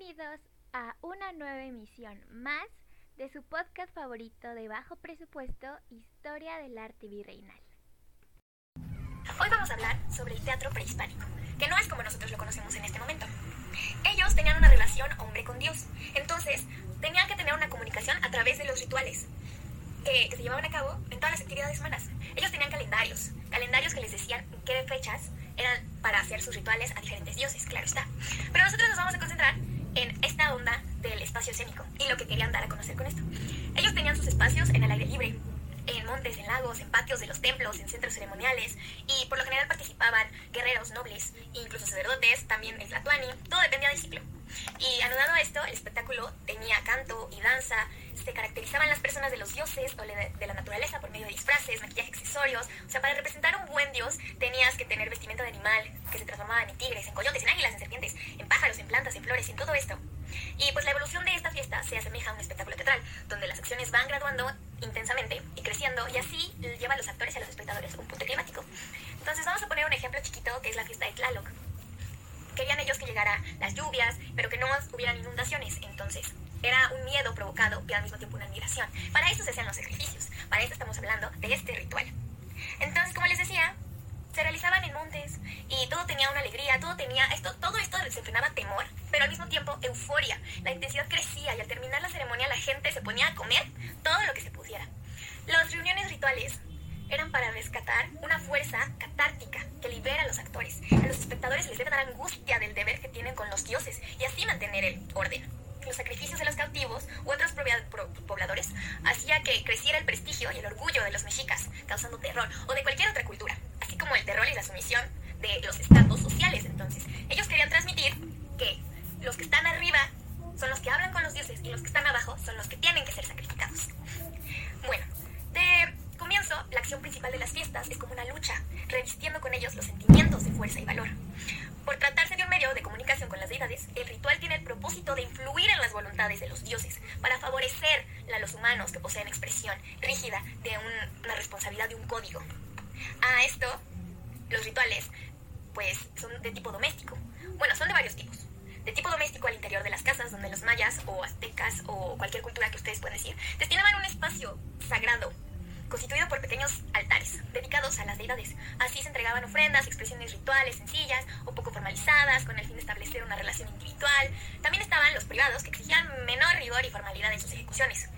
Bienvenidos a una nueva emisión más de su podcast favorito de bajo presupuesto, Historia del Arte Virreinal. Hoy vamos a hablar sobre el teatro prehispánico, que no es como nosotros lo conocemos en este momento. Ellos tenían una relación hombre con Dios, entonces tenían que tener una comunicación a través de los rituales que, que se llevaban a cabo en todas las actividades humanas. Ellos tenían calendarios, calendarios que les decían qué fechas eran para hacer sus rituales a diferentes dioses, claro está. Pero nosotros nos vamos a concentrar en esta onda del espacio escénico y lo que querían dar a conocer con esto. Ellos tenían sus espacios en el aire libre, en montes, en lagos, en patios de los templos, en centros ceremoniales y por lo general participaban guerreros, nobles, incluso sacerdotes, también el tlatuani, todo dependía del ciclo. Y anudado a esto, el espectáculo tenía canto y danza, se caracterizaban las personas de los dioses o de la naturaleza por medio de disfraces, maquillaje, accesorios. O sea, para representar un buen dios tenías que tener de animal que se transformaban en tigres, en coyotes, en águilas, en serpientes, en pájaros, en plantas, en flores, en todo esto. Y pues la evolución de esta fiesta se asemeja a un espectáculo teatral, donde las acciones van graduando intensamente y creciendo y así lleva a los actores y a los espectadores un punto climático. Entonces vamos a poner un ejemplo chiquito que es la fiesta de Tlaloc. Querían ellos que llegara las lluvias, pero que no hubieran inundaciones. Entonces, era un miedo provocado y al mismo tiempo una admiración. Para eso se hacían los sacrificios. Para eso estamos hablando de este ritual. Entonces, como les decía, se realizaban en montes y todo tenía una alegría, todo tenía esto, todo esto desenfrenaba temor, pero al mismo tiempo euforia. La intensidad crecía y al terminar la ceremonia la gente se ponía a comer todo lo que se pudiera. Las reuniones rituales eran para rescatar una fuerza catártica que libera a los actores. A los espectadores les debe dar angustia del deber que tienen con los dioses y así mantener el orden. Los sacrificios de los cautivos u otros pobladores hacía que creciera el prestigio y el orgullo de los mexicas, causando terror, o de cualquier otra cultura, el terror y la sumisión de los estados sociales. Entonces, ellos querían transmitir que los que están arriba son los que hablan con los dioses y los que están abajo son los que tienen que ser sacrificados. Bueno, de comienzo, la acción principal de las fiestas es como una lucha, revistiendo con ellos los sentimientos de fuerza y valor. Por tratarse de un medio de comunicación con las deidades, el ritual tiene el propósito de influir en las voluntades de los dioses, para favorecer a los humanos que poseen expresión rígida de una responsabilidad de un código. A esto, los rituales, pues, son de tipo doméstico. Bueno, son de varios tipos. De tipo doméstico al interior de las casas, donde los mayas o aztecas o cualquier cultura que ustedes puedan decir, destinaban un espacio sagrado constituido por pequeños altares dedicados a las deidades. Así se entregaban ofrendas, expresiones rituales sencillas o poco formalizadas con el fin de establecer una relación individual. También estaban los privados que exigían menor rigor y formalidad en sus ejecuciones.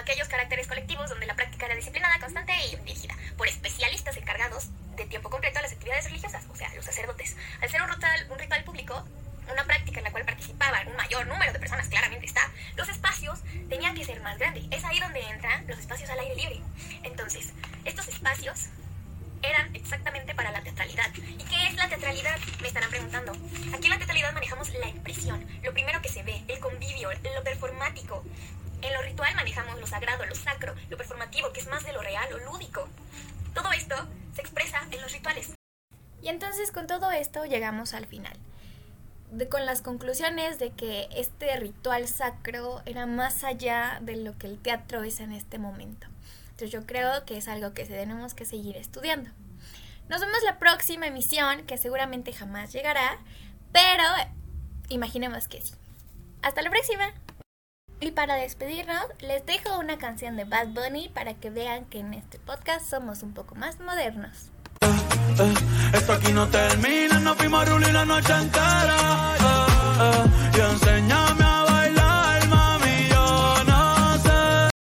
Aquellos caracteres colectivos donde la práctica era disciplinada, constante y dirigida por especialistas encargados de tiempo completo a las actividades religiosas, o sea, los sacerdotes. Al ser un ritual, un ritual público, una práctica en la cual participaban un mayor número de personas, claramente está, los espacios tenían que ser más grandes. Es ahí donde entran los espacios al aire libre. Entonces, estos espacios eran exactamente para la teatralidad. ¿Y qué es la teatralidad? Me estarán preguntando. Aquí en la teatralidad manejamos la expresión, lo primero que se ve, el convivio, lo performático. En lo ritual manejamos lo sagrado, lo sacro, lo performativo, que es más de lo real, lo lúdico. Todo esto se expresa en los rituales. Y entonces con todo esto llegamos al final con las conclusiones de que este ritual sacro era más allá de lo que el teatro es en este momento. Entonces yo creo que es algo que tenemos que seguir estudiando. Nos vemos la próxima emisión, que seguramente jamás llegará, pero imaginemos que sí. Hasta la próxima. Y para despedirnos, les dejo una canción de Bad Bunny para que vean que en este podcast somos un poco más modernos. Eh, esto aquí no termina, fuimos a la noche.